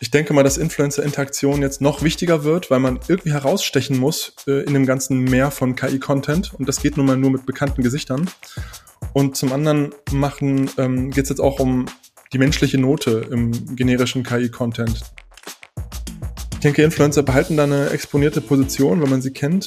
ich denke mal, dass Influencer-Interaktion jetzt noch wichtiger wird, weil man irgendwie herausstechen muss äh, in dem ganzen Meer von KI-Content. Und das geht nun mal nur mit bekannten Gesichtern. Und zum anderen machen ähm, geht es jetzt auch um die menschliche Note im generischen KI-Content. Ich denke, Influencer behalten da eine exponierte Position, wenn man sie kennt.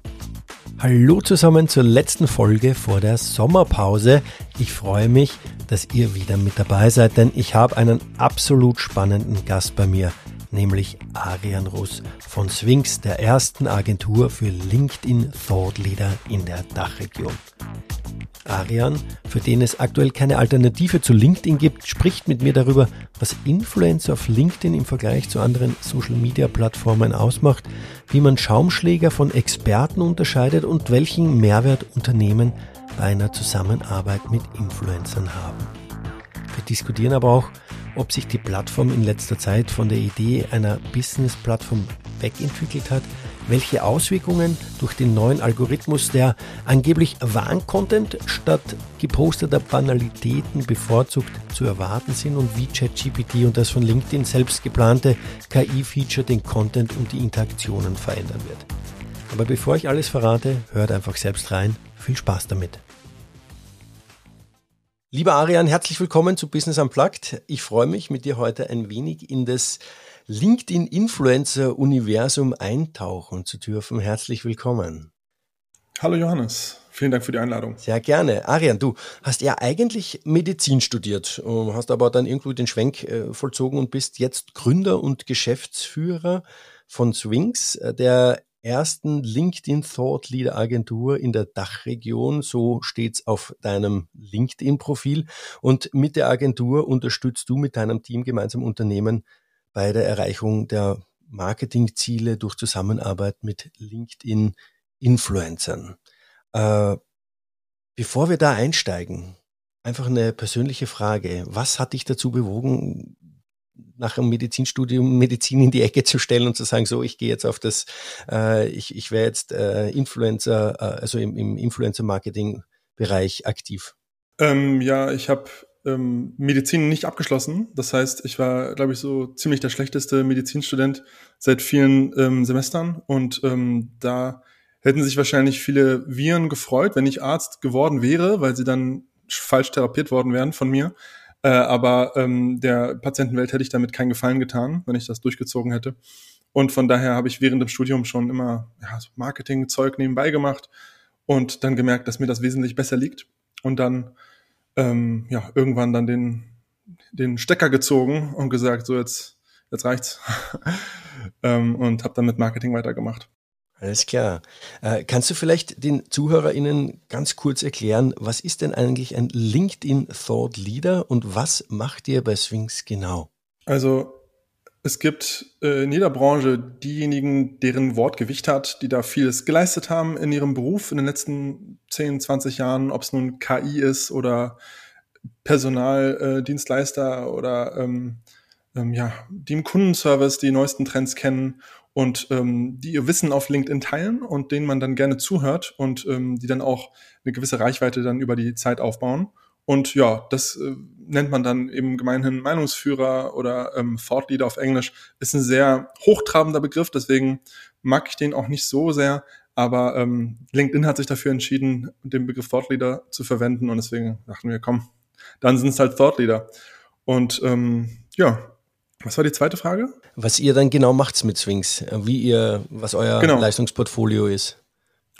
Hallo zusammen zur letzten Folge vor der Sommerpause. Ich freue mich, dass ihr wieder mit dabei seid, denn ich habe einen absolut spannenden Gast bei mir, nämlich Arian Russ von Swings, der ersten Agentur für LinkedIn Thought Leader in der Dachregion. Arian, für den es aktuell keine Alternative zu LinkedIn gibt, spricht mit mir darüber, was Influencer auf LinkedIn im Vergleich zu anderen Social-Media-Plattformen ausmacht, wie man Schaumschläger von Experten unterscheidet und welchen Mehrwert Unternehmen bei einer Zusammenarbeit mit Influencern haben. Wir diskutieren aber auch, ob sich die Plattform in letzter Zeit von der Idee einer Business-Plattform wegentwickelt hat, welche Auswirkungen durch den neuen Algorithmus der angeblich Warn-Content statt geposteter Banalitäten bevorzugt zu erwarten sind und wie ChatGPT und das von LinkedIn selbst geplante KI-Feature den Content und die Interaktionen verändern wird. Aber bevor ich alles verrate, hört einfach selbst rein. Viel Spaß damit. Lieber Arian, herzlich willkommen zu Business Unplugged. Ich freue mich, mit dir heute ein wenig in das LinkedIn-Influencer-Universum eintauchen zu dürfen. Herzlich willkommen. Hallo Johannes. Vielen Dank für die Einladung. Sehr gerne. Arian, du hast ja eigentlich Medizin studiert, hast aber dann irgendwo den Schwenk äh, vollzogen und bist jetzt Gründer und Geschäftsführer von Swings, äh, der ersten LinkedIn Thought Leader Agentur in der Dachregion. So steht's auf deinem LinkedIn-Profil. Und mit der Agentur unterstützt du mit deinem Team gemeinsam Unternehmen bei der Erreichung der Marketingziele durch Zusammenarbeit mit LinkedIn-Influencern. Äh, bevor wir da einsteigen, einfach eine persönliche Frage. Was hat dich dazu bewogen, nach einem Medizinstudium Medizin in die Ecke zu stellen und zu sagen, so, ich gehe jetzt auf das, äh, ich, ich wäre jetzt äh, Influencer, äh, also im, im Influencer-Marketing-Bereich aktiv? Ähm, ja, ich habe ähm, Medizin nicht abgeschlossen. Das heißt, ich war, glaube ich, so ziemlich der schlechteste Medizinstudent seit vielen ähm, Semestern und ähm, da hätten sich wahrscheinlich viele Viren gefreut, wenn ich Arzt geworden wäre, weil sie dann falsch therapiert worden wären von mir. Äh, aber ähm, der Patientenwelt hätte ich damit keinen Gefallen getan, wenn ich das durchgezogen hätte. Und von daher habe ich während dem Studium schon immer ja, so Marketing-Zeug nebenbei gemacht und dann gemerkt, dass mir das wesentlich besser liegt. Und dann ähm, ja irgendwann dann den, den Stecker gezogen und gesagt, so jetzt, jetzt reicht's. ähm, und habe dann mit Marketing weitergemacht. Alles klar. Äh, kannst du vielleicht den ZuhörerInnen ganz kurz erklären, was ist denn eigentlich ein LinkedIn Thought Leader und was macht ihr bei Swings genau? Also es gibt äh, in jeder Branche diejenigen, deren Wort Gewicht hat, die da vieles geleistet haben in ihrem Beruf in den letzten 10, 20 Jahren, ob es nun KI ist oder Personaldienstleister äh, oder ähm, ähm, ja, die im Kundenservice die neuesten Trends kennen und ähm, die ihr Wissen auf LinkedIn teilen und denen man dann gerne zuhört und ähm, die dann auch eine gewisse Reichweite dann über die Zeit aufbauen. Und ja, das äh, nennt man dann eben gemeinhin Meinungsführer oder ähm, Thought Leader auf Englisch. Ist ein sehr hochtrabender Begriff, deswegen mag ich den auch nicht so sehr. Aber ähm, LinkedIn hat sich dafür entschieden, den Begriff Thought Leader zu verwenden und deswegen dachten wir, komm, dann sind es halt Thought Leader. Und ähm, ja, was war die zweite Frage? Was ihr dann genau macht mit Swings, wie ihr, was euer genau. Leistungsportfolio ist.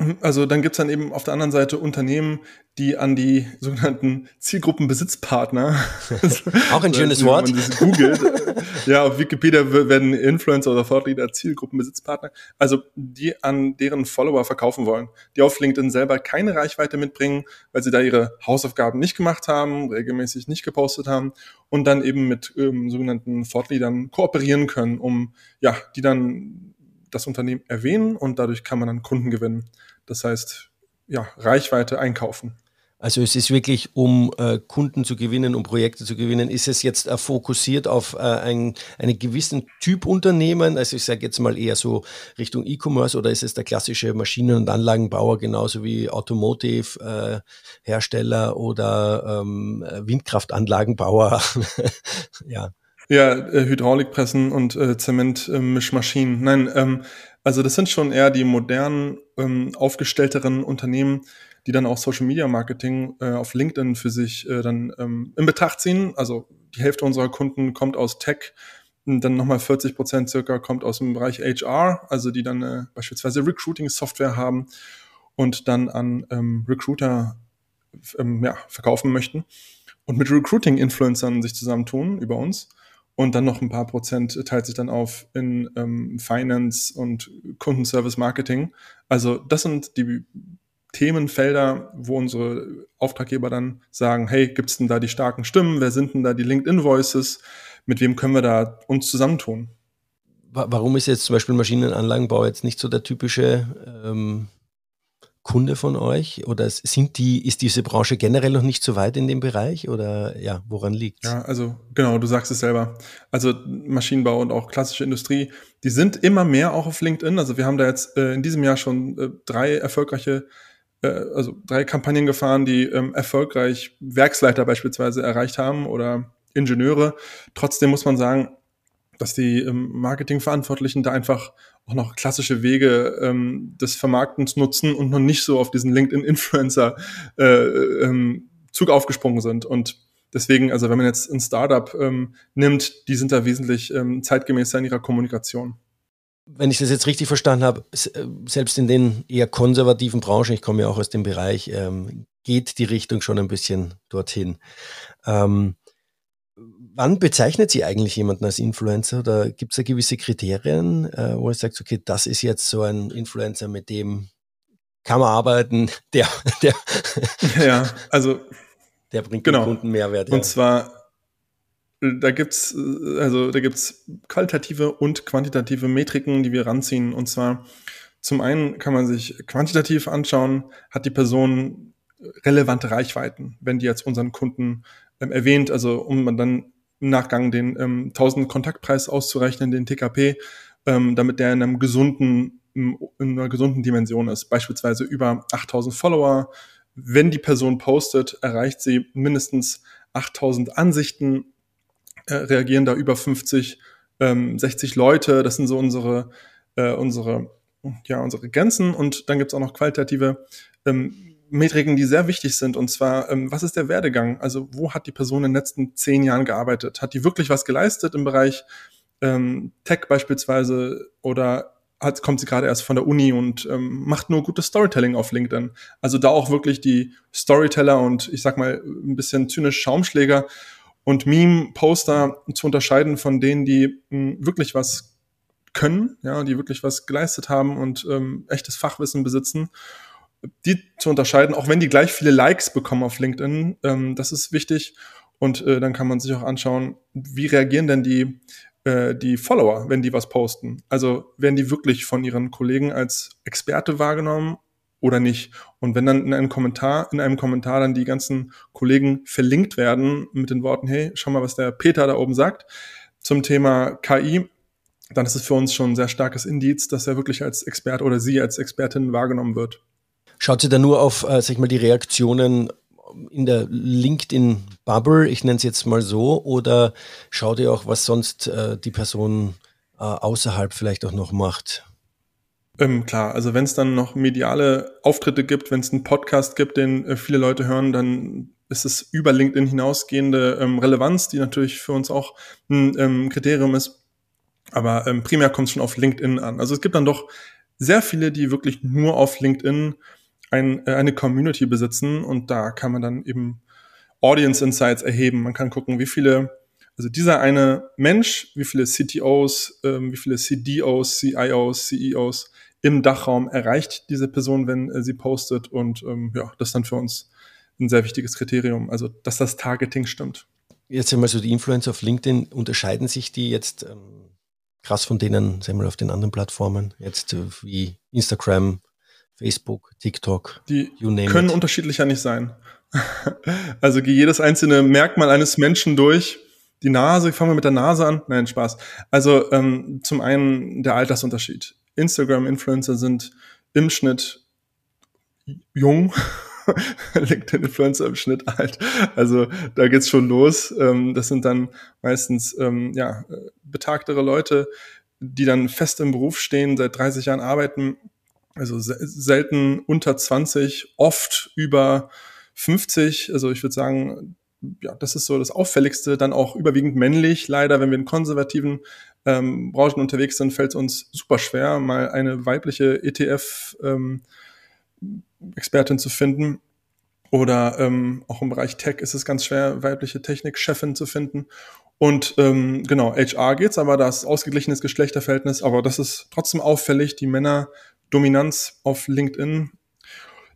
Mhm, also dann gibt's dann eben auf der anderen Seite Unternehmen, die an die sogenannten Zielgruppenbesitzpartner. Auch ein schönes Wort. Googelt. ja, auf Wikipedia werden Influencer oder Thought Zielgruppenbesitzpartner. Also die an deren Follower verkaufen wollen, die auf LinkedIn selber keine Reichweite mitbringen, weil sie da ihre Hausaufgaben nicht gemacht haben, regelmäßig nicht gepostet haben und dann eben mit ähm, sogenannten Thought kooperieren können, um ja, die dann das Unternehmen erwähnen und dadurch kann man dann Kunden gewinnen. Das heißt, ja, Reichweite einkaufen. Also es ist wirklich, um äh, Kunden zu gewinnen, um Projekte zu gewinnen, ist es jetzt äh, fokussiert auf äh, ein, einen gewissen Typ Unternehmen, also ich sage jetzt mal eher so Richtung E-Commerce oder ist es der klassische Maschinen- und Anlagenbauer genauso wie Automotive-Hersteller äh, oder ähm, Windkraftanlagenbauer? ja. Ja, äh, Hydraulikpressen und äh, Zementmischmaschinen. Nein, ähm, also das sind schon eher die modernen, ähm, aufgestellteren Unternehmen, die dann auch Social Media Marketing äh, auf LinkedIn für sich äh, dann ähm, in Betracht ziehen. Also die Hälfte unserer Kunden kommt aus Tech, dann nochmal 40 Prozent circa kommt aus dem Bereich HR, also die dann äh, beispielsweise Recruiting-Software haben und dann an ähm, Recruiter ähm, ja, verkaufen möchten und mit Recruiting-Influencern sich zusammentun über uns. Und dann noch ein paar Prozent teilt sich dann auf in ähm, Finance und Kundenservice Marketing. Also das sind die Themenfelder, wo unsere Auftraggeber dann sagen, hey, gibt's denn da die starken Stimmen? Wer sind denn da die LinkedIn Voices? Mit wem können wir da uns zusammentun? Warum ist jetzt zum Beispiel Maschinenanlagenbau jetzt nicht so der typische ähm, Kunde von euch? Oder sind die, ist diese Branche generell noch nicht so weit in dem Bereich? Oder ja, woran liegt Ja, also genau, du sagst es selber. Also Maschinenbau und auch klassische Industrie, die sind immer mehr auch auf LinkedIn. Also wir haben da jetzt äh, in diesem Jahr schon äh, drei erfolgreiche äh, also drei Kampagnen gefahren, die ähm, erfolgreich Werksleiter beispielsweise erreicht haben oder Ingenieure. Trotzdem muss man sagen, dass die ähm, Marketingverantwortlichen da einfach auch noch klassische Wege ähm, des Vermarktens nutzen und noch nicht so auf diesen LinkedIn-Influencer äh, ähm, Zug aufgesprungen sind. Und deswegen, also wenn man jetzt ein Startup ähm, nimmt, die sind da wesentlich ähm, zeitgemäßer in ihrer Kommunikation. Wenn ich das jetzt richtig verstanden habe, äh, selbst in den eher konservativen Branchen, ich komme ja auch aus dem Bereich, ähm, geht die Richtung schon ein bisschen dorthin. Ähm, wann bezeichnet sie eigentlich jemanden als Influencer? Oder gibt es da gewisse Kriterien, äh, wo ihr sagt, okay, das ist jetzt so ein Influencer, mit dem kann man arbeiten, der, der ja, also der bringt genau. dem Kunden Mehrwert. Ja. Und zwar da gibt's also da gibt's qualitative und quantitative Metriken, die wir ranziehen. Und zwar zum einen kann man sich quantitativ anschauen, hat die Person relevante Reichweiten, wenn die jetzt unseren Kunden ähm, erwähnt, also um dann Nachgang den ähm, 1000 Kontaktpreis auszurechnen, den TKP, ähm, damit der in einem gesunden, in einer gesunden Dimension ist. Beispielsweise über 8000 Follower. Wenn die Person postet, erreicht sie mindestens 8000 Ansichten, äh, reagieren da über 50, ähm, 60 Leute. Das sind so unsere, äh, unsere, ja, unsere Grenzen. Und dann gibt's auch noch qualitative ähm, Metriken, die sehr wichtig sind. Und zwar, ähm, was ist der Werdegang? Also wo hat die Person in den letzten zehn Jahren gearbeitet? Hat die wirklich was geleistet im Bereich ähm, Tech beispielsweise oder hat, kommt sie gerade erst von der Uni und ähm, macht nur gutes Storytelling auf LinkedIn? Also da auch wirklich die Storyteller und ich sag mal ein bisschen zynisch Schaumschläger und Meme-Poster zu unterscheiden von denen, die mh, wirklich was können, ja, die wirklich was geleistet haben und ähm, echtes Fachwissen besitzen die zu unterscheiden, auch wenn die gleich viele Likes bekommen auf LinkedIn, ähm, das ist wichtig. Und äh, dann kann man sich auch anschauen, wie reagieren denn die, äh, die Follower, wenn die was posten. Also werden die wirklich von ihren Kollegen als Experte wahrgenommen oder nicht? Und wenn dann in einem Kommentar, in einem Kommentar dann die ganzen Kollegen verlinkt werden mit den Worten, hey, schau mal, was der Peter da oben sagt zum Thema KI, dann ist es für uns schon ein sehr starkes Indiz, dass er wirklich als Experte oder sie als Expertin wahrgenommen wird. Schaut sie da nur auf, äh, sag ich mal, die Reaktionen in der LinkedIn-Bubble, ich nenne es jetzt mal so, oder schaut ihr auch, was sonst äh, die Person äh, außerhalb vielleicht auch noch macht? Ähm, klar, also wenn es dann noch mediale Auftritte gibt, wenn es einen Podcast gibt, den äh, viele Leute hören, dann ist es über LinkedIn hinausgehende ähm, Relevanz, die natürlich für uns auch ein ähm, Kriterium ist. Aber ähm, primär kommt es schon auf LinkedIn an. Also es gibt dann doch sehr viele, die wirklich nur auf LinkedIn ein, äh, eine Community besitzen und da kann man dann eben Audience Insights erheben. Man kann gucken, wie viele, also dieser eine Mensch, wie viele CTOs, ähm, wie viele CDOs, CIOs, CEOs im Dachraum erreicht diese Person, wenn äh, sie postet und ähm, ja, das ist dann für uns ein sehr wichtiges Kriterium, also dass das Targeting stimmt. Jetzt einmal so die Influencer auf LinkedIn, unterscheiden sich die jetzt ähm, krass von denen, sagen wir auf den anderen Plattformen, jetzt äh, wie Instagram, Facebook, TikTok, die können it. unterschiedlicher nicht sein. also geh jedes einzelne Merkmal eines Menschen durch. Die Nase, fangen wir mit der Nase an. Nein, Spaß. Also ähm, zum einen der Altersunterschied. Instagram-Influencer sind im Schnitt jung, LinkedIn-Influencer im Schnitt alt. Also da geht's schon los. Ähm, das sind dann meistens ähm, ja, betagtere Leute, die dann fest im Beruf stehen, seit 30 Jahren arbeiten, also selten unter 20, oft über 50. Also ich würde sagen, ja, das ist so das Auffälligste. Dann auch überwiegend männlich. Leider, wenn wir in konservativen ähm, Branchen unterwegs sind, fällt es uns super schwer, mal eine weibliche ETF-Expertin ähm, zu finden. Oder ähm, auch im Bereich Tech ist es ganz schwer, weibliche Technikchefin zu finden. Und ähm, genau, HR geht's, aber das ausgeglichenes Geschlechterverhältnis, aber das ist trotzdem auffällig. Die Männerdominanz auf LinkedIn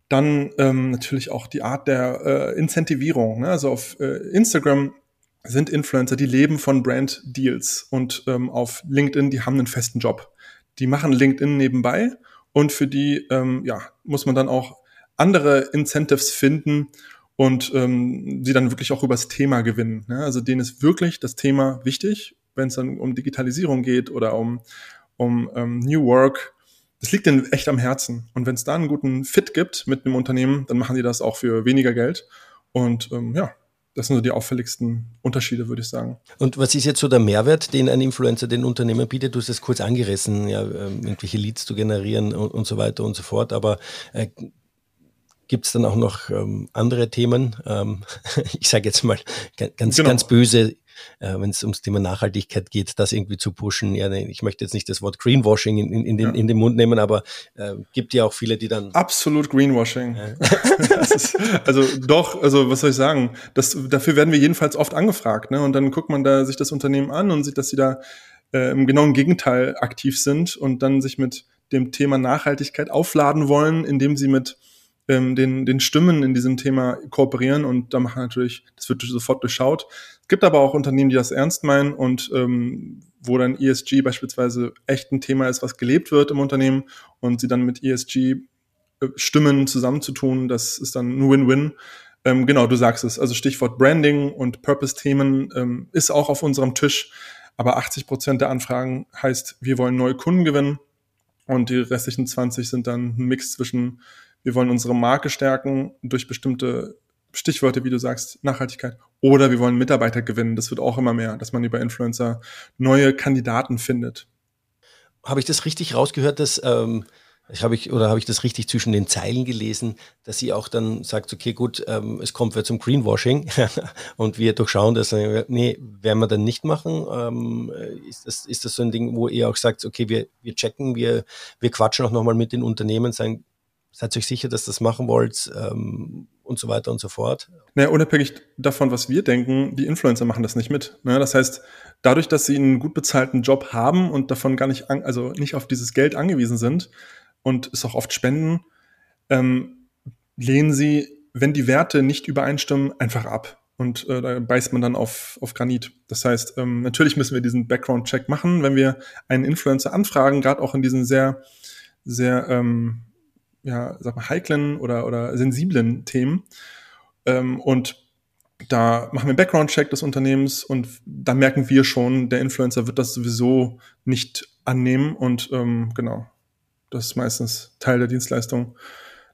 dann ähm, natürlich auch die Art der äh, Incentivierung. Ne? Also auf äh, Instagram sind Influencer, die leben von Brand Deals und ähm, auf LinkedIn, die haben einen festen Job. Die machen LinkedIn nebenbei und für die ähm, ja, muss man dann auch andere Incentives finden und ähm, sie dann wirklich auch übers Thema gewinnen. Ne? Also denen ist wirklich das Thema wichtig, wenn es dann um Digitalisierung geht oder um, um ähm, New Work das liegt ihnen echt am Herzen. Und wenn es da einen guten Fit gibt mit einem Unternehmen, dann machen die das auch für weniger Geld. Und ähm, ja, das sind so die auffälligsten Unterschiede, würde ich sagen. Und was ist jetzt so der Mehrwert, den ein Influencer den Unternehmen bietet? Du hast es kurz angerissen, ja, ähm, irgendwelche Leads zu generieren und, und so weiter und so fort. Aber äh, gibt es dann auch noch ähm, andere Themen? Ähm, ich sage jetzt mal ganz, genau. ganz böse, äh, wenn es ums Thema Nachhaltigkeit geht, das irgendwie zu pushen. Ja, ich möchte jetzt nicht das Wort Greenwashing in, in, in, den, ja. in den Mund nehmen, aber äh, gibt ja auch viele, die dann. Absolut Greenwashing. Ja. ist, also doch, also was soll ich sagen? Das, dafür werden wir jedenfalls oft angefragt, ne? Und dann guckt man da sich das Unternehmen an und sieht, dass sie da äh, im genauen Gegenteil aktiv sind und dann sich mit dem Thema Nachhaltigkeit aufladen wollen, indem sie mit ähm, den, den Stimmen in diesem Thema kooperieren und da machen natürlich, das wird sofort durchschaut. Es gibt aber auch Unternehmen, die das ernst meinen und ähm, wo dann ESG beispielsweise echt ein Thema ist, was gelebt wird im Unternehmen und sie dann mit ESG äh, Stimmen zusammenzutun, das ist dann ein Win-Win. Ähm, genau, du sagst es. Also Stichwort Branding und Purpose-Themen ähm, ist auch auf unserem Tisch. Aber 80 Prozent der Anfragen heißt, wir wollen neue Kunden gewinnen. Und die restlichen 20 sind dann ein Mix zwischen wir wollen unsere Marke stärken durch bestimmte Stichworte, wie du sagst, Nachhaltigkeit. Oder wir wollen Mitarbeiter gewinnen. Das wird auch immer mehr, dass man über Influencer neue Kandidaten findet. Habe ich das richtig rausgehört, dass ähm, habe ich oder habe ich das richtig zwischen den Zeilen gelesen, dass sie auch dann sagt, okay, gut, ähm, es kommt wieder zum Greenwashing und wir durchschauen das. Nee, werden wir dann nicht machen. Ähm, ist, das, ist das so ein Ding, wo ihr auch sagt, okay, wir, wir checken, wir, wir quatschen auch nochmal mit den Unternehmen, sagen, seid euch sicher, dass das machen wollt ähm, und so weiter und so fort. Naja, unabhängig davon, was wir denken, die Influencer machen das nicht mit. Ne? Das heißt, dadurch, dass sie einen gut bezahlten Job haben und davon gar nicht, an, also nicht auf dieses Geld angewiesen sind und es auch oft spenden, ähm, lehnen sie, wenn die Werte nicht übereinstimmen, einfach ab. Und äh, da beißt man dann auf, auf Granit. Das heißt, ähm, natürlich müssen wir diesen Background-Check machen, wenn wir einen Influencer anfragen, gerade auch in diesen sehr, sehr ähm, ja, sag mal, heiklen oder, oder sensiblen Themen. Ähm, und da machen wir einen Background-Check des Unternehmens und da merken wir schon, der Influencer wird das sowieso nicht annehmen und ähm, genau, das ist meistens Teil der Dienstleistung,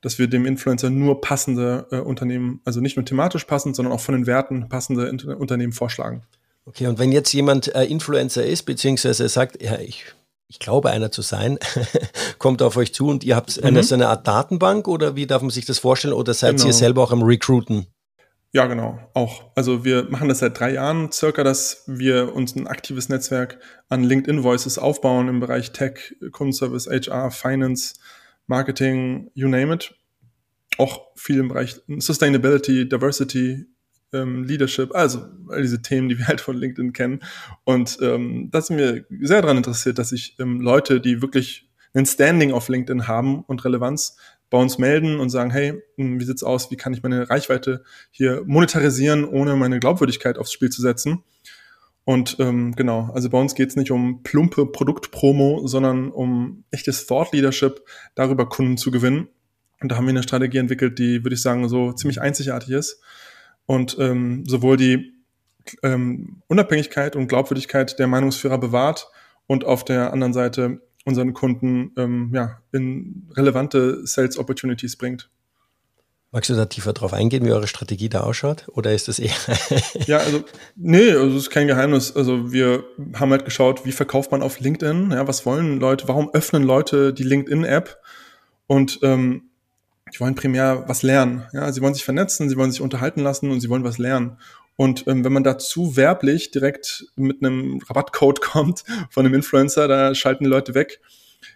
dass wir dem Influencer nur passende äh, Unternehmen, also nicht nur thematisch passend, sondern auch von den Werten passende Inter Unternehmen vorschlagen. Okay, und wenn jetzt jemand äh, Influencer ist, beziehungsweise sagt, ja, ich ich glaube, einer zu sein, kommt auf euch zu und ihr habt mhm. eine, so eine Art Datenbank oder wie darf man sich das vorstellen oder seid genau. ihr selber auch am Recruiten? Ja, genau, auch. Also wir machen das seit drei Jahren circa, dass wir uns ein aktives Netzwerk an LinkedIn Voices aufbauen im Bereich Tech, Kundenservice, HR, Finance, Marketing, you name it. Auch viel im Bereich Sustainability, Diversity, ähm, Leadership, also all diese Themen, die wir halt von LinkedIn kennen. Und ähm, da sind wir sehr daran interessiert, dass sich ähm, Leute, die wirklich ein Standing auf LinkedIn haben und Relevanz, bei uns melden und sagen, hey, hm, wie sieht's aus? Wie kann ich meine Reichweite hier monetarisieren, ohne meine Glaubwürdigkeit aufs Spiel zu setzen? Und ähm, genau, also bei uns geht's nicht um plumpe Produktpromo, sondern um echtes Thought Leadership, darüber Kunden zu gewinnen. Und da haben wir eine Strategie entwickelt, die, würde ich sagen, so ziemlich einzigartig ist und ähm, sowohl die ähm, Unabhängigkeit und Glaubwürdigkeit der Meinungsführer bewahrt und auf der anderen Seite unseren Kunden ähm, ja, in relevante Sales Opportunities bringt. Magst du da tiefer drauf eingehen, wie eure Strategie da ausschaut? Oder ist das eher? ja, also, nee, also es ist kein Geheimnis. Also wir haben halt geschaut, wie verkauft man auf LinkedIn? Ja, was wollen Leute, warum öffnen Leute die LinkedIn-App? Und ähm, die wollen primär was lernen. Ja, sie wollen sich vernetzen, sie wollen sich unterhalten lassen und sie wollen was lernen. Und ähm, wenn man dazu werblich direkt mit einem Rabattcode kommt von einem Influencer, da schalten die Leute weg.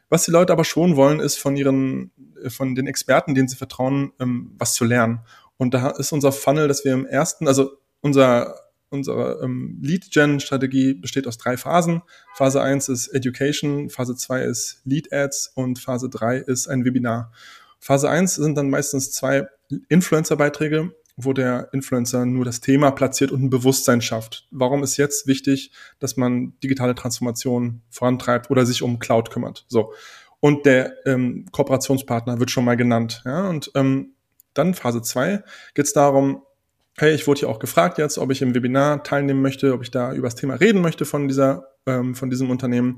Was die Leute aber schon wollen, ist von ihren, äh, von den Experten, denen sie vertrauen, ähm, was zu lernen. Und da ist unser Funnel, dass wir im ersten, also unser unsere ähm, Lead-Gen-Strategie besteht aus drei Phasen. Phase 1 ist Education, Phase 2 ist Lead-Ads und Phase 3 ist ein Webinar. Phase 1 sind dann meistens zwei Influencer-Beiträge wo der Influencer nur das Thema platziert und ein Bewusstsein schafft. Warum ist jetzt wichtig, dass man digitale Transformation vorantreibt oder sich um Cloud kümmert? So. Und der ähm, Kooperationspartner wird schon mal genannt. Ja? Und ähm, dann Phase 2 geht es darum, hey, ich wurde ja auch gefragt jetzt, ob ich im Webinar teilnehmen möchte, ob ich da über das Thema reden möchte von dieser, ähm, von diesem Unternehmen.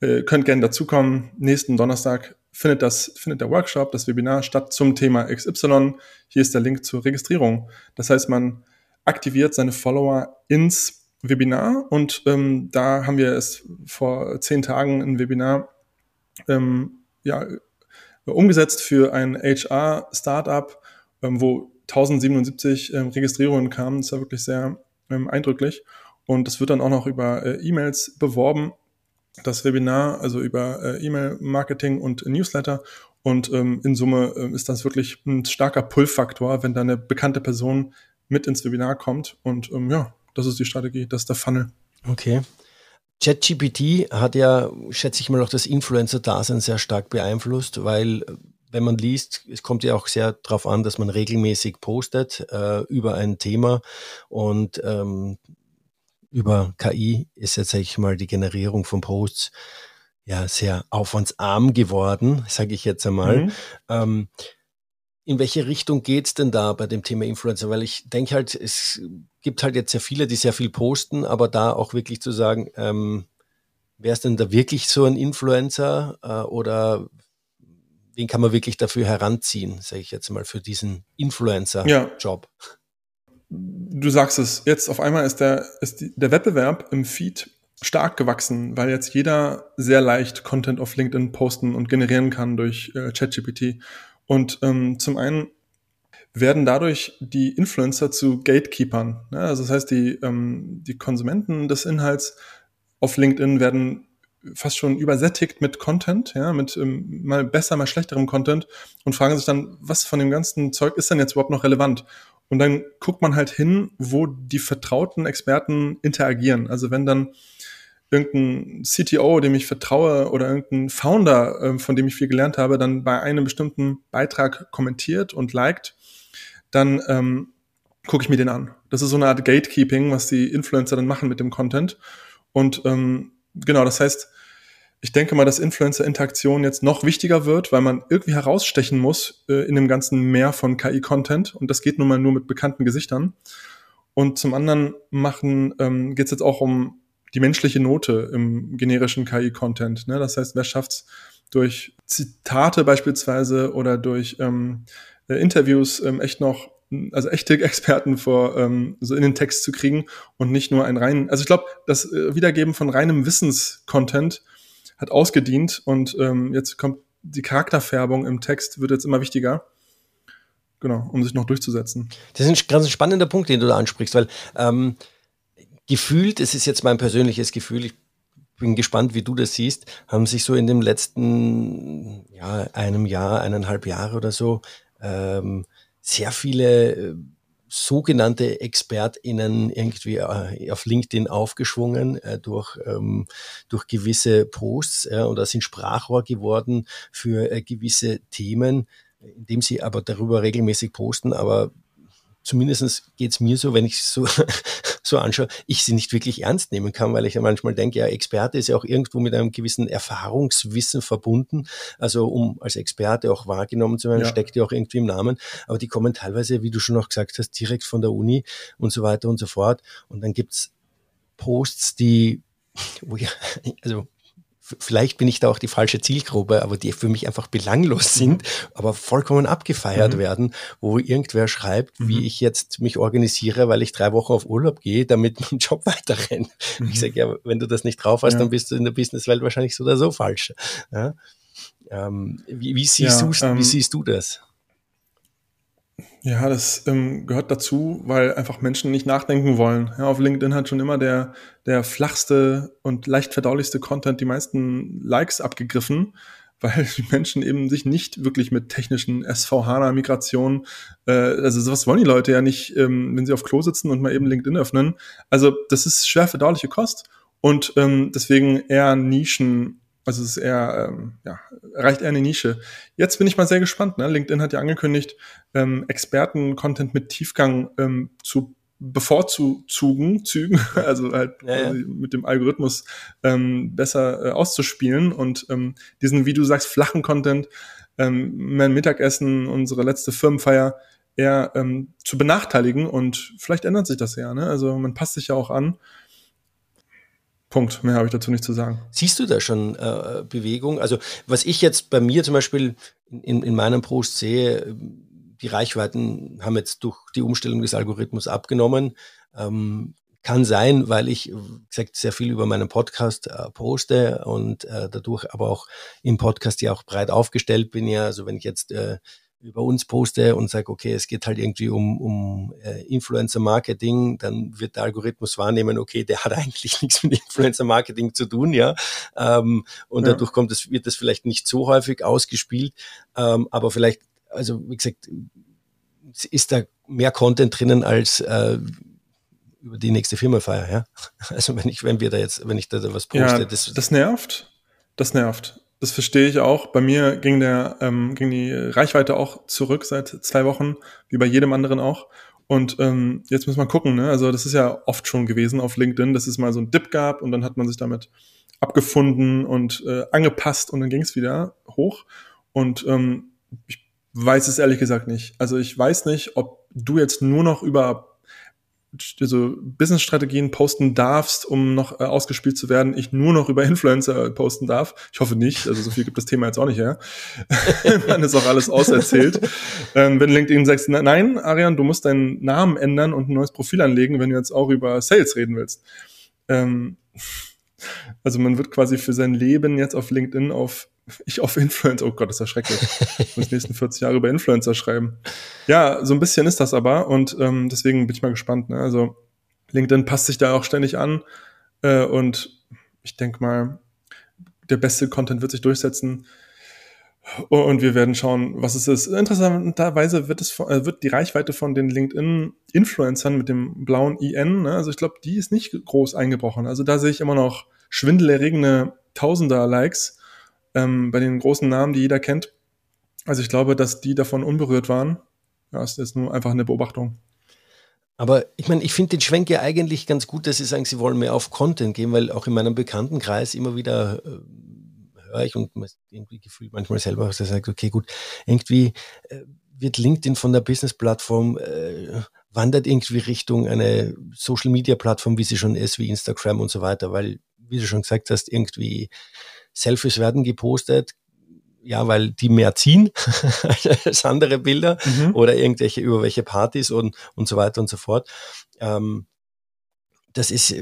Äh, könnt gerne dazukommen. Nächsten Donnerstag findet das, findet der Workshop, das Webinar statt zum Thema XY. Hier ist der Link zur Registrierung. Das heißt, man aktiviert seine Follower ins Webinar und ähm, da haben wir es vor zehn Tagen ein Webinar ähm, ja, umgesetzt für ein HR-Startup, ähm, wo 1077 ähm, Registrierungen kamen. Das war wirklich sehr ähm, eindrücklich. Und das wird dann auch noch über äh, E-Mails beworben das Webinar, also über äh, E-Mail-Marketing und Newsletter. Und ähm, in Summe äh, ist das wirklich ein starker Pull-Faktor, wenn da eine bekannte Person mit ins Webinar kommt. Und ähm, ja, das ist die Strategie, das ist der Funnel. Okay. ChatGPT hat ja, schätze ich mal, auch das Influencer-Dasein sehr stark beeinflusst, weil wenn man liest, es kommt ja auch sehr darauf an, dass man regelmäßig postet äh, über ein Thema und ähm, über KI ist jetzt, sage ich mal, die Generierung von Posts ja sehr aufwandsarm geworden, sage ich jetzt einmal. Mhm. Ähm, in welche Richtung geht's denn da bei dem Thema Influencer? Weil ich denke halt, es gibt halt jetzt sehr viele, die sehr viel posten, aber da auch wirklich zu sagen, ähm, wer ist denn da wirklich so ein Influencer äh, oder wen kann man wirklich dafür heranziehen, sage ich jetzt mal, für diesen Influencer-Job? Ja du sagst es, jetzt auf einmal ist der, ist die, der Wettbewerb im Feed stark gewachsen, weil jetzt jeder sehr leicht Content auf LinkedIn posten und generieren kann durch äh, ChatGPT. Und ähm, zum einen werden dadurch die Influencer zu Gatekeepern. Ne? Also das heißt, die, ähm, die Konsumenten des Inhalts auf LinkedIn werden fast schon übersättigt mit Content, ja, mit ähm, mal besser, mal schlechterem Content und fragen sich dann, was von dem ganzen Zeug ist denn jetzt überhaupt noch relevant? Und dann guckt man halt hin, wo die vertrauten Experten interagieren. Also wenn dann irgendein CTO, dem ich vertraue, oder irgendein Founder, äh, von dem ich viel gelernt habe, dann bei einem bestimmten Beitrag kommentiert und liked, dann ähm, gucke ich mir den an. Das ist so eine Art Gatekeeping, was die Influencer dann machen mit dem Content. Und ähm, genau, das heißt, ich denke mal, dass Influencer-Interaktion jetzt noch wichtiger wird, weil man irgendwie herausstechen muss äh, in dem ganzen Meer von KI-Content. Und das geht nun mal nur mit bekannten Gesichtern. Und zum anderen machen ähm, geht es jetzt auch um die menschliche Note im generischen KI-Content. Ne? Das heißt, wer schafft es durch Zitate beispielsweise oder durch ähm, äh, Interviews ähm, echt noch also echte Experten vor ähm, so in den Text zu kriegen und nicht nur ein rein. Also ich glaube, das äh, Wiedergeben von reinem Wissenscontent hat ausgedient und ähm, jetzt kommt die Charakterfärbung im Text wird jetzt immer wichtiger. genau, um sich noch durchzusetzen. Das ist ein ganz spannender Punkt, den du da ansprichst, weil ähm, gefühlt, es ist jetzt mein persönliches Gefühl, ich bin gespannt, wie du das siehst, haben sich so in dem letzten ja, einem Jahr, eineinhalb Jahre oder so ähm, sehr viele äh, sogenannte ExpertInnen irgendwie äh, auf LinkedIn aufgeschwungen äh, durch, ähm, durch gewisse Posts oder sind Sprachrohr geworden für gewisse Themen, indem sie aber darüber regelmäßig posten, aber zumindest geht es mir so, wenn ich so, so anschaue, ich sie nicht wirklich ernst nehmen kann, weil ich ja manchmal denke, ja, Experte ist ja auch irgendwo mit einem gewissen Erfahrungswissen verbunden. Also um als Experte auch wahrgenommen zu werden, ja. steckt ja auch irgendwie im Namen. Aber die kommen teilweise, wie du schon noch gesagt hast, direkt von der Uni und so weiter und so fort. Und dann gibt's Posts, die, wo ich, also vielleicht bin ich da auch die falsche Zielgruppe, aber die für mich einfach belanglos mhm. sind, aber vollkommen abgefeiert mhm. werden, wo irgendwer schreibt, mhm. wie ich jetzt mich organisiere, weil ich drei Wochen auf Urlaub gehe, damit mein Job weiter rennt. Mhm. Ich sage, ja, wenn du das nicht drauf hast, ja. dann bist du in der Businesswelt wahrscheinlich so oder so falsch. Ja? Ähm, wie, wie, siehst ja, du, ähm, wie siehst du das? Ja, das ähm, gehört dazu, weil einfach Menschen nicht nachdenken wollen. Ja, auf LinkedIn hat schon immer der, der flachste und leicht verdaulichste Content die meisten Likes abgegriffen, weil die Menschen eben sich nicht wirklich mit technischen SVH-Migrationen, äh, also sowas wollen die Leute ja nicht, ähm, wenn sie auf Klo sitzen und mal eben LinkedIn öffnen. Also das ist schwer verdauliche Kost und ähm, deswegen eher Nischen also es ist eher, ähm, ja, erreicht eher eine Nische. Jetzt bin ich mal sehr gespannt. Ne? LinkedIn hat ja angekündigt, ähm, Experten-Content mit Tiefgang ähm, zu bevorzugen, Zügen, also halt ja, ja. mit dem Algorithmus ähm, besser äh, auszuspielen und ähm, diesen, wie du sagst, flachen Content, ähm, mein Mittagessen, unsere letzte Firmenfeier eher ähm, zu benachteiligen und vielleicht ändert sich das ja. Ne? Also man passt sich ja auch an Punkt. Mehr habe ich dazu nicht zu sagen. Siehst du da schon äh, Bewegung? Also was ich jetzt bei mir zum Beispiel in, in meinem Post sehe, die Reichweiten haben jetzt durch die Umstellung des Algorithmus abgenommen. Ähm, kann sein, weil ich gesagt sehr viel über meinen Podcast äh, poste und äh, dadurch aber auch im Podcast ja auch breit aufgestellt bin. Ja, also wenn ich jetzt äh, über uns poste und sage, okay, es geht halt irgendwie um, um äh, Influencer-Marketing, dann wird der Algorithmus wahrnehmen, okay, der hat eigentlich nichts mit Influencer-Marketing zu tun, ja. Ähm, und ja. dadurch kommt es, wird das vielleicht nicht so häufig ausgespielt, ähm, aber vielleicht, also wie gesagt, ist da mehr Content drinnen als äh, über die nächste Firmafeier, ja. Also wenn ich, wenn wir da jetzt, wenn ich da was poste, ja, das, das nervt. Das nervt. Das verstehe ich auch. Bei mir ging der, ähm, ging die Reichweite auch zurück seit zwei Wochen, wie bei jedem anderen auch. Und ähm, jetzt muss man gucken, ne? Also das ist ja oft schon gewesen auf LinkedIn, dass es mal so ein Dip gab und dann hat man sich damit abgefunden und äh, angepasst und dann ging es wieder hoch. Und ähm, ich weiß es ehrlich gesagt nicht. Also ich weiß nicht, ob du jetzt nur noch über also Business-Strategien posten darfst, um noch äh, ausgespielt zu werden, ich nur noch über Influencer posten darf. Ich hoffe nicht, also so viel gibt das Thema jetzt auch nicht her. Man ist auch alles auserzählt. ähm, wenn LinkedIn sagt, nein, Arian, du musst deinen Namen ändern und ein neues Profil anlegen, wenn du jetzt auch über Sales reden willst. Ähm, also man wird quasi für sein Leben jetzt auf LinkedIn auf ich auf Influencer, oh Gott, das ist ja schrecklich. Ich muss die nächsten 40 Jahre über Influencer schreiben. Ja, so ein bisschen ist das aber und ähm, deswegen bin ich mal gespannt. Ne? Also LinkedIn passt sich da auch ständig an äh, und ich denke mal, der beste Content wird sich durchsetzen und wir werden schauen, was es ist. Interessanterweise wird es äh, wird die Reichweite von den LinkedIn-Influencern mit dem blauen IN, ne? also ich glaube, die ist nicht groß eingebrochen. Also da sehe ich immer noch schwindelerregende Tausender-Likes ähm, bei den großen Namen, die jeder kennt. Also ich glaube, dass die davon unberührt waren. Ja, ist jetzt nur einfach eine Beobachtung. Aber ich meine, ich finde den Schwenk ja eigentlich ganz gut, dass Sie sagen, Sie wollen mehr auf Content gehen, weil auch in meinem Bekanntenkreis immer wieder äh, höre ich und irgendwie gefühlt manchmal selber, dass er sagt, okay, gut, irgendwie äh, wird LinkedIn von der Business-Plattform äh, wandert irgendwie Richtung eine Social-Media-Plattform, wie sie schon ist, wie Instagram und so weiter, weil, wie du schon gesagt hast, irgendwie Selfies werden gepostet, ja, weil die mehr ziehen als andere Bilder mhm. oder irgendwelche über welche Partys und, und so weiter und so fort. Ähm, das ist,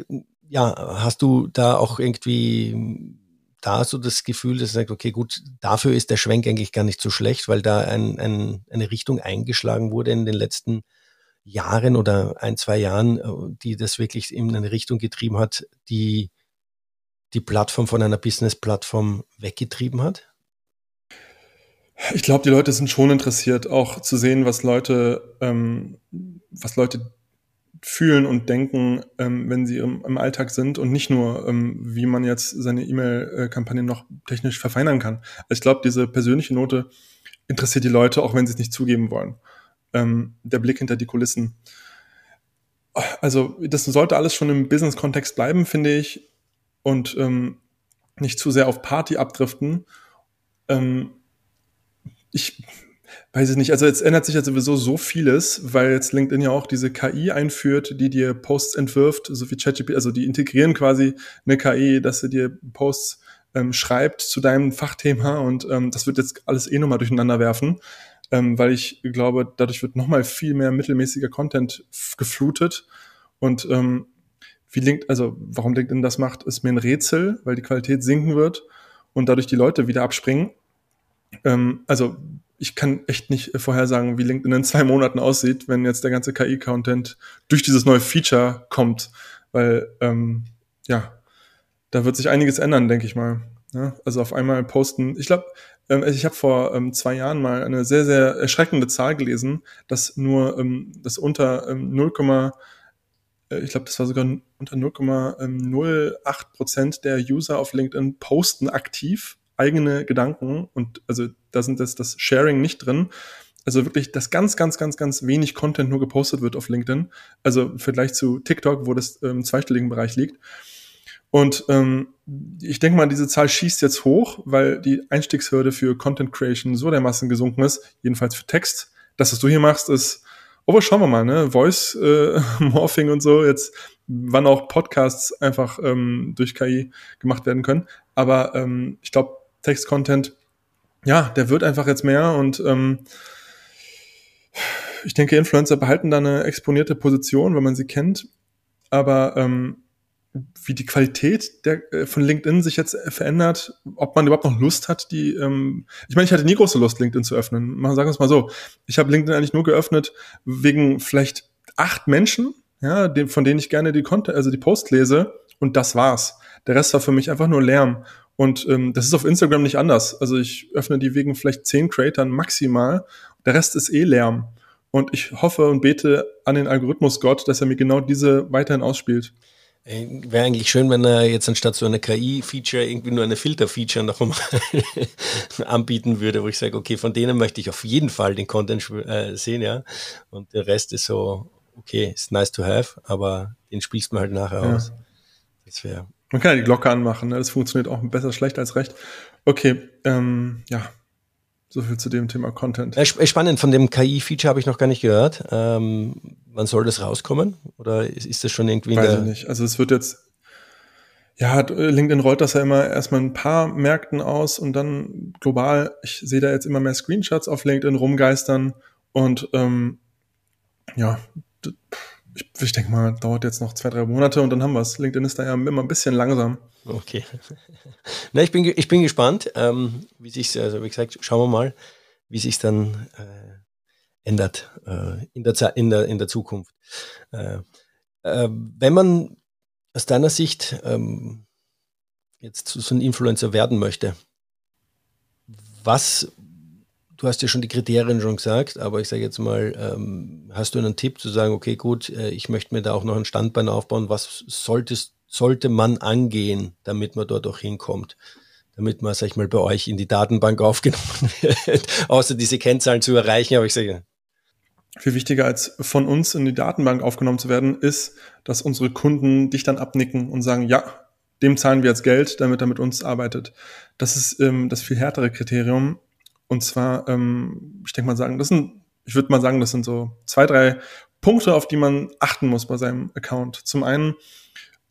ja, hast du da auch irgendwie da so das Gefühl, dass er sagt, okay, gut, dafür ist der Schwenk eigentlich gar nicht so schlecht, weil da ein, ein, eine Richtung eingeschlagen wurde in den letzten Jahren oder ein, zwei Jahren, äh, die das wirklich in eine Richtung getrieben hat, die die Plattform von einer Business-Plattform weggetrieben hat? Ich glaube, die Leute sind schon interessiert, auch zu sehen, was Leute, ähm, was Leute fühlen und denken, ähm, wenn sie im, im, Alltag sind und nicht nur, ähm, wie man jetzt seine E-Mail-Kampagne noch technisch verfeinern kann. Also ich glaube, diese persönliche Note interessiert die Leute, auch wenn sie es nicht zugeben wollen. Ähm, der Blick hinter die Kulissen. Also das sollte alles schon im Business-Kontext bleiben, finde ich, und ähm, nicht zu sehr auf Party abdriften. Ähm, ich weiß ich nicht, also jetzt ändert sich ja sowieso so vieles, weil jetzt LinkedIn ja auch diese KI einführt, die dir Posts entwirft, so wie ChatGPT, also die integrieren quasi eine KI, dass sie dir Posts ähm, schreibt zu deinem Fachthema und ähm, das wird jetzt alles eh nochmal durcheinander werfen, ähm, weil ich glaube, dadurch wird nochmal viel mehr mittelmäßiger Content geflutet. Und ähm, wie LinkedIn, also warum LinkedIn das macht, ist mir ein Rätsel, weil die Qualität sinken wird und dadurch die Leute wieder abspringen. Ähm, also ich kann echt nicht vorhersagen, wie LinkedIn in zwei Monaten aussieht, wenn jetzt der ganze KI-Content durch dieses neue Feature kommt. Weil, ähm, ja, da wird sich einiges ändern, denke ich mal. Ja, also auf einmal posten. Ich glaube, ähm, ich habe vor ähm, zwei Jahren mal eine sehr, sehr erschreckende Zahl gelesen, dass nur ähm, das unter ähm, 0, äh, ich glaube, das war sogar unter 0,08 Prozent der User auf LinkedIn posten aktiv eigene Gedanken und also da sind das, das Sharing nicht drin. Also wirklich, dass ganz, ganz, ganz, ganz wenig Content nur gepostet wird auf LinkedIn. Also im Vergleich zu TikTok, wo das im zweistelligen Bereich liegt. Und ähm, ich denke mal, diese Zahl schießt jetzt hoch, weil die Einstiegshürde für Content Creation so dermaßen gesunken ist, jedenfalls für Text. Das, was du hier machst, ist, aber schauen wir mal, ne? Voice äh, Morphing und so, jetzt wann auch Podcasts einfach ähm, durch KI gemacht werden können. Aber ähm, ich glaube, Text-Content, ja, der wird einfach jetzt mehr und ähm, ich denke, Influencer behalten da eine exponierte Position, wenn man sie kennt. Aber ähm, wie die Qualität der, äh, von LinkedIn sich jetzt verändert, ob man überhaupt noch Lust hat, die, ähm, ich meine, ich hatte nie große Lust, LinkedIn zu öffnen. Mal sagen wir es mal so. Ich habe LinkedIn eigentlich nur geöffnet wegen vielleicht acht Menschen, ja, von denen ich gerne die Content, also die Post lese, und das war's. Der Rest war für mich einfach nur Lärm. Und ähm, das ist auf Instagram nicht anders. Also ich öffne die wegen vielleicht zehn Creatern maximal. Der Rest ist eh Lärm. Und ich hoffe und bete an den Algorithmus Gott, dass er mir genau diese weiterhin ausspielt. Wäre eigentlich schön, wenn er jetzt anstatt so einer KI-Feature irgendwie nur eine Filter-Feature noch einmal anbieten würde, wo ich sage, okay, von denen möchte ich auf jeden Fall den Content äh, sehen, ja. Und der Rest ist so, okay, ist nice to have, aber den spielst du halt nachher ja. aus. Das wäre man kann ja die Glocke anmachen, ne? das funktioniert auch besser schlecht als recht. Okay, ähm, ja, so viel zu dem Thema Content. Spannend, von dem KI-Feature habe ich noch gar nicht gehört. Ähm, wann soll das rauskommen? Oder ist, das schon irgendwie Weiß ich nicht. Also es wird jetzt, ja, LinkedIn rollt das ja immer erstmal ein paar Märkten aus und dann global, ich sehe da jetzt immer mehr Screenshots auf LinkedIn rumgeistern und ähm, ja, ich, ich denke mal, dauert jetzt noch zwei, drei Monate und dann haben wir es. LinkedIn ist da ja immer ein bisschen langsam. Okay. Na, ich bin, ich bin gespannt, ähm, wie sich also wie gesagt, schauen wir mal, wie sich dann äh, ändert äh, in, der, in, der, in der Zukunft. Äh, äh, wenn man aus deiner Sicht ähm, jetzt so ein Influencer werden möchte, was du hast ja schon die Kriterien schon gesagt, aber ich sage jetzt mal, ähm, hast du einen Tipp zu sagen, okay, gut, äh, ich möchte mir da auch noch ein Standbein aufbauen, was solltest, sollte man angehen, damit man dort auch hinkommt? Damit man, sag ich mal, bei euch in die Datenbank aufgenommen wird, außer diese Kennzahlen zu erreichen, aber ich sage, viel wichtiger als von uns in die Datenbank aufgenommen zu werden, ist, dass unsere Kunden dich dann abnicken und sagen, ja, dem zahlen wir jetzt Geld, damit er mit uns arbeitet. Das ist ähm, das viel härtere Kriterium, und zwar, ähm, ich denke mal sagen, das sind, ich würde mal sagen, das sind so zwei, drei Punkte, auf die man achten muss bei seinem Account. Zum einen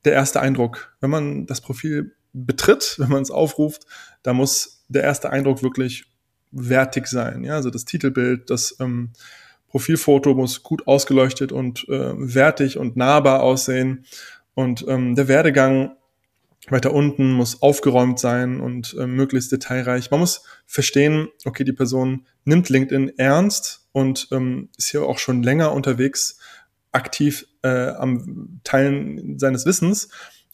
der erste Eindruck. Wenn man das Profil betritt, wenn man es aufruft, da muss der erste Eindruck wirklich wertig sein. Ja, also das Titelbild, das ähm, Profilfoto muss gut ausgeleuchtet und äh, wertig und nahbar aussehen. Und ähm, der Werdegang weiter unten muss aufgeräumt sein und äh, möglichst detailreich. Man muss verstehen, okay, die Person nimmt LinkedIn ernst und ähm, ist hier auch schon länger unterwegs, aktiv äh, am Teilen seines Wissens.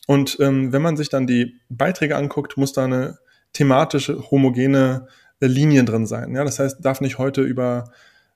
Und ähm, wenn man sich dann die Beiträge anguckt, muss da eine thematische, homogene äh, Linie drin sein. Ja, das heißt, darf nicht heute über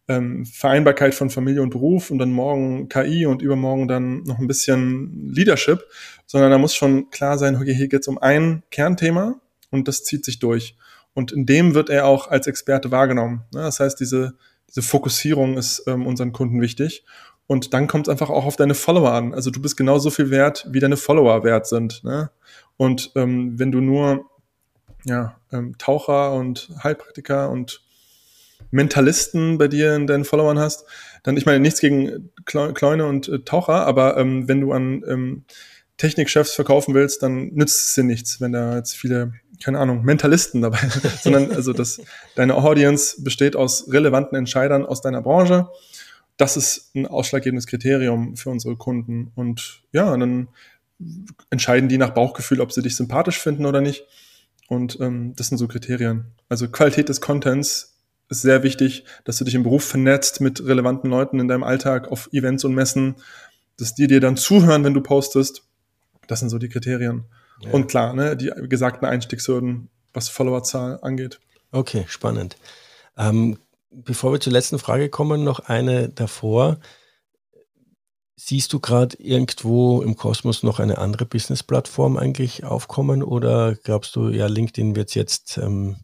ähm, Vereinbarkeit von Familie und Beruf und dann morgen KI und übermorgen dann noch ein bisschen Leadership, sondern da muss schon klar sein, okay, hier geht es um ein Kernthema und das zieht sich durch. Und in dem wird er auch als Experte wahrgenommen. Ne? Das heißt, diese, diese Fokussierung ist ähm, unseren Kunden wichtig. Und dann kommt es einfach auch auf deine Follower an. Also du bist genauso viel wert, wie deine Follower wert sind. Ne? Und ähm, wenn du nur ja, ähm, Taucher und Heilpraktiker und Mentalisten bei dir in deinen Followern hast, dann, ich meine, nichts gegen Kleune und äh, Taucher, aber ähm, wenn du an ähm, Technikchefs verkaufen willst, dann nützt es dir nichts, wenn da jetzt viele, keine Ahnung, Mentalisten dabei sind, sondern also das, deine Audience besteht aus relevanten Entscheidern aus deiner Branche. Das ist ein ausschlaggebendes Kriterium für unsere Kunden. Und ja, dann entscheiden die nach Bauchgefühl, ob sie dich sympathisch finden oder nicht. Und ähm, das sind so Kriterien. Also Qualität des Contents ist sehr wichtig, dass du dich im Beruf vernetzt mit relevanten Leuten in deinem Alltag auf Events und Messen, dass die dir dann zuhören, wenn du postest. Das sind so die Kriterien. Ja. Und klar, ne, die gesagten Einstiegshürden, was Followerzahl angeht. Okay, spannend. Ähm, bevor wir zur letzten Frage kommen, noch eine davor. Siehst du gerade irgendwo im Kosmos noch eine andere Business-Plattform eigentlich aufkommen oder glaubst du, ja, LinkedIn wird jetzt ähm,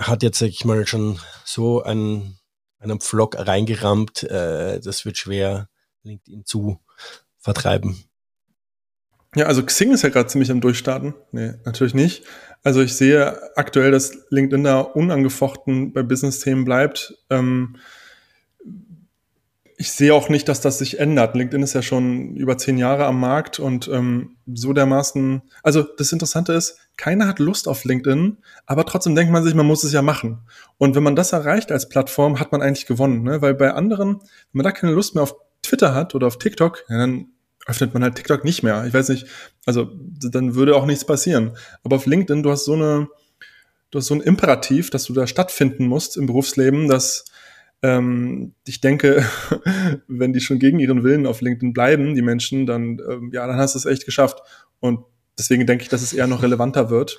hat jetzt, sag ich mal, schon so einen, einen Vlog reingerammt, äh, das wird schwer, LinkedIn zu vertreiben. Ja, also Xing ist ja gerade ziemlich am Durchstarten. Nee, natürlich nicht. Also ich sehe aktuell, dass LinkedIn da unangefochten bei Business-Themen bleibt. Ähm, ich sehe auch nicht, dass das sich ändert. LinkedIn ist ja schon über zehn Jahre am Markt und ähm, so dermaßen. Also das Interessante ist, keiner hat Lust auf LinkedIn, aber trotzdem denkt man sich, man muss es ja machen. Und wenn man das erreicht als Plattform, hat man eigentlich gewonnen, ne? weil bei anderen, wenn man da keine Lust mehr auf Twitter hat oder auf TikTok, ja, dann öffnet man halt TikTok nicht mehr. Ich weiß nicht, also dann würde auch nichts passieren. Aber auf LinkedIn, du hast so eine, du hast so ein Imperativ, dass du da stattfinden musst im Berufsleben, dass ähm, ich denke, wenn die schon gegen ihren Willen auf LinkedIn bleiben, die Menschen, dann, ähm, ja, dann hast du es echt geschafft. Und deswegen denke ich, dass es eher noch relevanter wird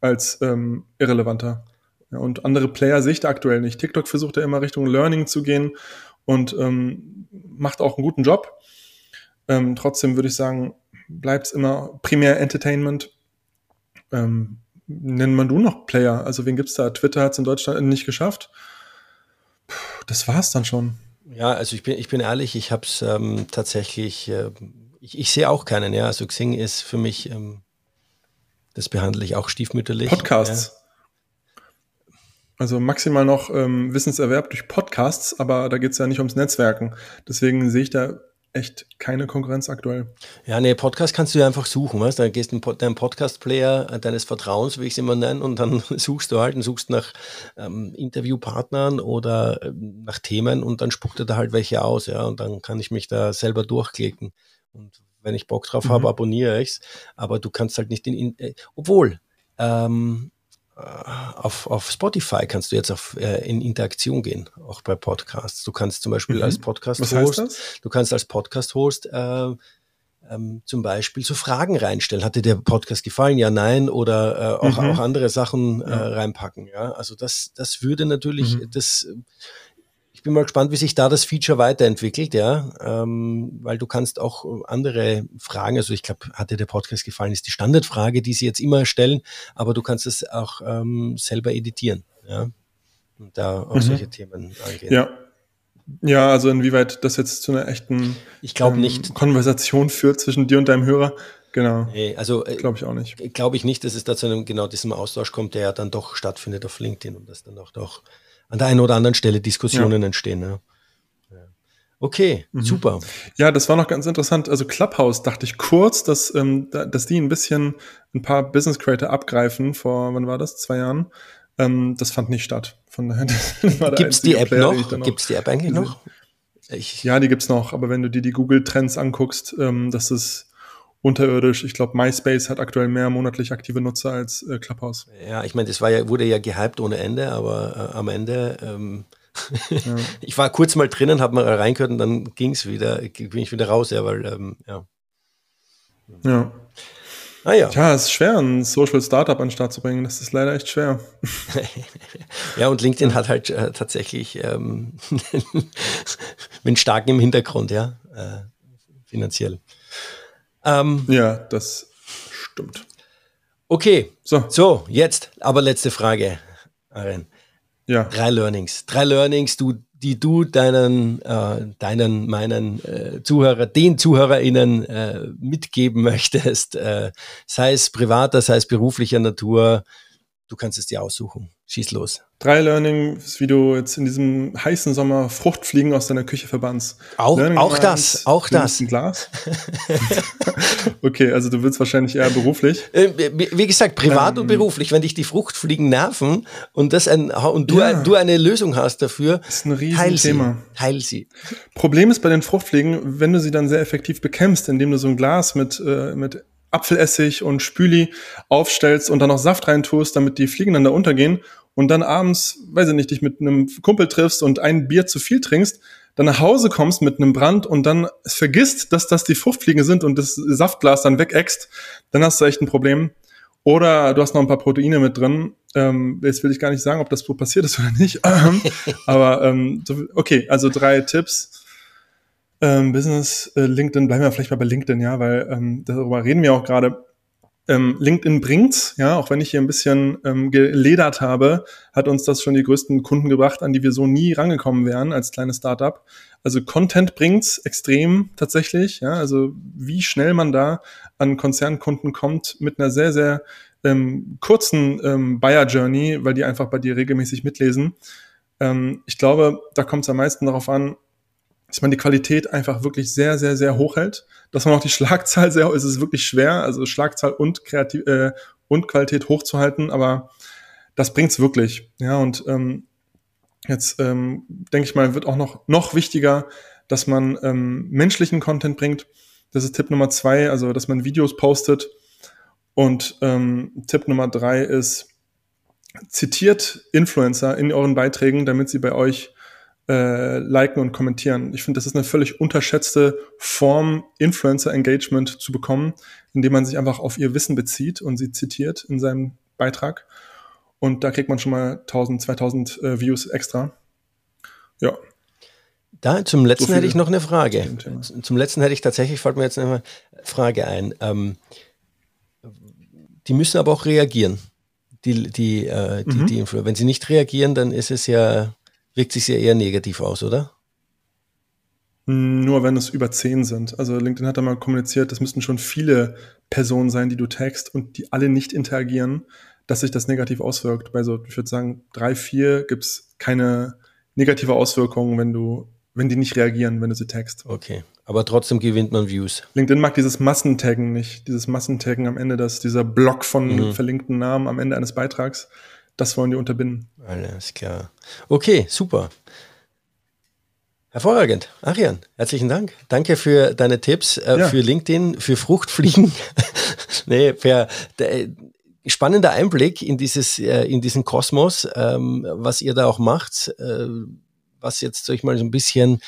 als ähm, irrelevanter. Ja, und andere Player sehe ich da aktuell nicht. TikTok versucht ja immer Richtung Learning zu gehen und ähm, macht auch einen guten Job. Ähm, trotzdem würde ich sagen, bleibt es immer primär Entertainment. Ähm, nennt man du noch Player? Also wen gibt's da? Twitter hat es in Deutschland nicht geschafft das war es dann schon. Ja, also ich bin, ich bin ehrlich, ich habe es ähm, tatsächlich, äh, ich, ich sehe auch keinen, ja. Also Xing ist für mich, ähm, das behandle ich auch stiefmütterlich. Podcasts. Ja. Also maximal noch ähm, Wissenserwerb durch Podcasts, aber da geht es ja nicht ums Netzwerken. Deswegen sehe ich da echt keine Konkurrenz aktuell. Ja, nee, Podcast kannst du ja einfach suchen, weißt du? Da gehst du in deinen Podcast-Player äh, deines Vertrauens, wie ich es immer nenne, und dann suchst du halt und suchst nach ähm, Interviewpartnern oder ähm, nach Themen und dann spuckt er da halt welche aus, ja, und dann kann ich mich da selber durchklicken. Und wenn ich Bock drauf mhm. habe, abonniere ich's. Aber du kannst halt nicht in, in äh, obwohl, ähm, auf, auf Spotify kannst du jetzt auf, äh, in Interaktion gehen, auch bei Podcasts. Du kannst zum Beispiel mhm. als Podcast-Host, du kannst als Podcast-Host äh, ähm, zum Beispiel so Fragen reinstellen. Hat dir der Podcast gefallen? Ja, nein. Oder äh, auch, mhm. auch andere Sachen äh, reinpacken. Ja, also das, das würde natürlich, mhm. das ich bin mal gespannt, wie sich da das Feature weiterentwickelt, ja, ähm, weil du kannst auch andere Fragen, also ich glaube, hat dir der Podcast gefallen, ist die Standardfrage, die sie jetzt immer stellen, aber du kannst es auch ähm, selber editieren, ja, und da auch mhm. solche Themen angehen. Ja. Ja, also inwieweit das jetzt zu einer echten ich ähm, nicht. Konversation führt zwischen dir und deinem Hörer, Genau. Nee, also äh, glaube ich auch nicht. Glaube ich nicht, dass es da zu einem genau diesem Austausch kommt, der ja dann doch stattfindet auf LinkedIn und das dann auch doch an der einen oder anderen Stelle Diskussionen ja. entstehen. Ne? Okay, mhm. super. Ja, das war noch ganz interessant. Also Clubhouse dachte ich kurz, dass, ähm, dass die ein bisschen ein paar Business Creator abgreifen vor, wann war das? Zwei Jahren. Ähm, das fand nicht statt. Von daher Gibt es die App Player, noch? Gibt es die App eigentlich noch? Ich ja, die gibt's noch. Aber wenn du dir die Google Trends anguckst, ähm, das ist unterirdisch. Ich glaube, MySpace hat aktuell mehr monatlich aktive Nutzer als äh, Clubhouse. Ja, ich meine, das war ja, wurde ja gehypt ohne Ende, aber äh, am Ende, ähm, ja. ich war kurz mal drinnen, habe mal reingehört und dann ging es wieder, bin ich wieder raus, ja, weil, ähm, ja. Ja. Ah ja. Tja, es ist schwer, ein Social Startup an den Start zu bringen. Das ist leider echt schwer. ja, und LinkedIn hat halt äh, tatsächlich ähm, bin stark im Hintergrund, ja, äh, finanziell. Ähm, ja, das stimmt. Okay, so. so, jetzt aber letzte Frage, Aren. Ja. Drei Learnings. Drei Learnings, du, die du deinen, äh, deinen, meinen äh, Zuhörer, den ZuhörerInnen äh, mitgeben möchtest, äh, sei es privater, sei es beruflicher Natur. Du kannst es dir aussuchen. Schieß los. Drei Learnings, wie du jetzt in diesem heißen Sommer Fruchtfliegen aus deiner Küche verbannst. Auch, auch das, auch das. Ein Glas. okay, also du willst wahrscheinlich eher beruflich. Äh, wie gesagt, privat ähm, und beruflich. Wenn dich die Fruchtfliegen nerven und das ein, und du, ja, du eine Lösung hast dafür, ist ein Riesenthema. Heil sie. Problem ist bei den Fruchtfliegen, wenn du sie dann sehr effektiv bekämpfst, indem du so ein Glas mit, äh, mit Apfelessig und Spüli aufstellst und dann noch Saft reintust, damit die Fliegen dann da untergehen und dann abends, weiß ich nicht, dich mit einem Kumpel triffst und ein Bier zu viel trinkst, dann nach Hause kommst mit einem Brand und dann vergisst, dass das die Fruchtfliegen sind und das Saftglas dann wegäxt, dann hast du echt ein Problem. Oder du hast noch ein paar Proteine mit drin. Ähm, jetzt will ich gar nicht sagen, ob das so passiert ist oder nicht. Aber ähm, okay, also drei Tipps. Ähm, Business, äh, LinkedIn, bleiben wir vielleicht mal bei LinkedIn, ja, weil ähm, darüber reden wir auch gerade. Ähm, LinkedIn bringt's, ja, auch wenn ich hier ein bisschen ähm, geledert habe, hat uns das schon die größten Kunden gebracht, an die wir so nie rangekommen wären als kleines Startup. Also Content bringt's extrem tatsächlich, ja, also wie schnell man da an Konzernkunden kommt mit einer sehr, sehr ähm, kurzen ähm, Buyer Journey, weil die einfach bei dir regelmäßig mitlesen. Ähm, ich glaube, da kommt es am meisten darauf an, dass man die Qualität einfach wirklich sehr, sehr, sehr hoch hält. Dass man auch die Schlagzahl sehr, es ist wirklich schwer, also Schlagzahl und Kreativ äh, und Qualität hochzuhalten, aber das bringt's wirklich. Ja, und ähm, jetzt ähm, denke ich mal, wird auch noch, noch wichtiger, dass man ähm, menschlichen Content bringt. Das ist Tipp Nummer zwei, also dass man Videos postet. Und ähm, Tipp Nummer drei ist, zitiert Influencer in euren Beiträgen, damit sie bei euch äh, liken und kommentieren. Ich finde, das ist eine völlig unterschätzte Form, Influencer-Engagement zu bekommen, indem man sich einfach auf ihr Wissen bezieht und sie zitiert in seinem Beitrag. Und da kriegt man schon mal 1000, 2000 äh, Views extra. Ja. Da, zum letzten so hätte ich noch eine Frage. Zum letzten hätte ich tatsächlich, fällt mir jetzt eine Frage ein. Ähm, die müssen aber auch reagieren. Die, die, äh, die, mhm. die Influencer. Wenn sie nicht reagieren, dann ist es ja wirkt sich ja eher negativ aus, oder? Nur wenn es über zehn sind. Also LinkedIn hat da mal kommuniziert, das müssten schon viele Personen sein, die du tagst und die alle nicht interagieren, dass sich das negativ auswirkt. Bei so, ich würde sagen, drei, vier gibt es keine negative Auswirkungen, wenn du, wenn die nicht reagieren, wenn du sie tagst. Okay. Aber trotzdem gewinnt man Views. LinkedIn mag dieses Massentaggen nicht. Dieses Massentaggen am Ende, dass dieser Block von mhm. verlinkten Namen am Ende eines Beitrags das wollen die unterbinden. Alles klar. Okay, super. Hervorragend. Arian, herzlichen Dank. Danke für deine Tipps, äh, ja. für LinkedIn, für Fruchtfliegen. nee, für, äh, spannender Einblick in dieses, äh, in diesen Kosmos, ähm, was ihr da auch macht, äh, was jetzt, sag ich mal, so ein bisschen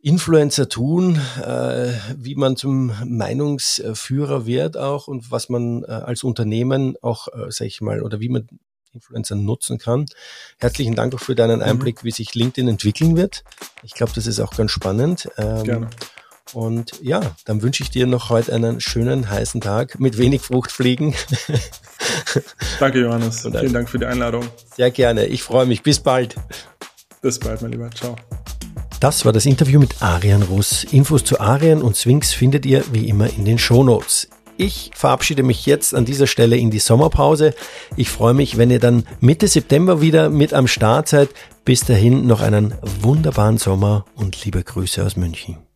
Influencer tun, äh, wie man zum Meinungsführer wird auch und was man äh, als Unternehmen auch, äh, sag ich mal, oder wie man Influencer nutzen kann. Herzlichen Dank auch für deinen mhm. Einblick, mhm. wie sich LinkedIn entwickeln wird. Ich glaube, das ist auch ganz spannend. Ähm, Gerne. Und ja, dann wünsche ich dir noch heute einen schönen, heißen Tag mit wenig Fruchtfliegen. Danke, Johannes. Vielen Dank für die Einladung. Sehr gerne. Ich freue mich. Bis bald. Bis bald, mein Lieber. Ciao. Das war das Interview mit Arian Russ. Infos zu Arian und Swings findet ihr wie immer in den Show Notes. Ich verabschiede mich jetzt an dieser Stelle in die Sommerpause. Ich freue mich, wenn ihr dann Mitte September wieder mit am Start seid. Bis dahin noch einen wunderbaren Sommer und liebe Grüße aus München.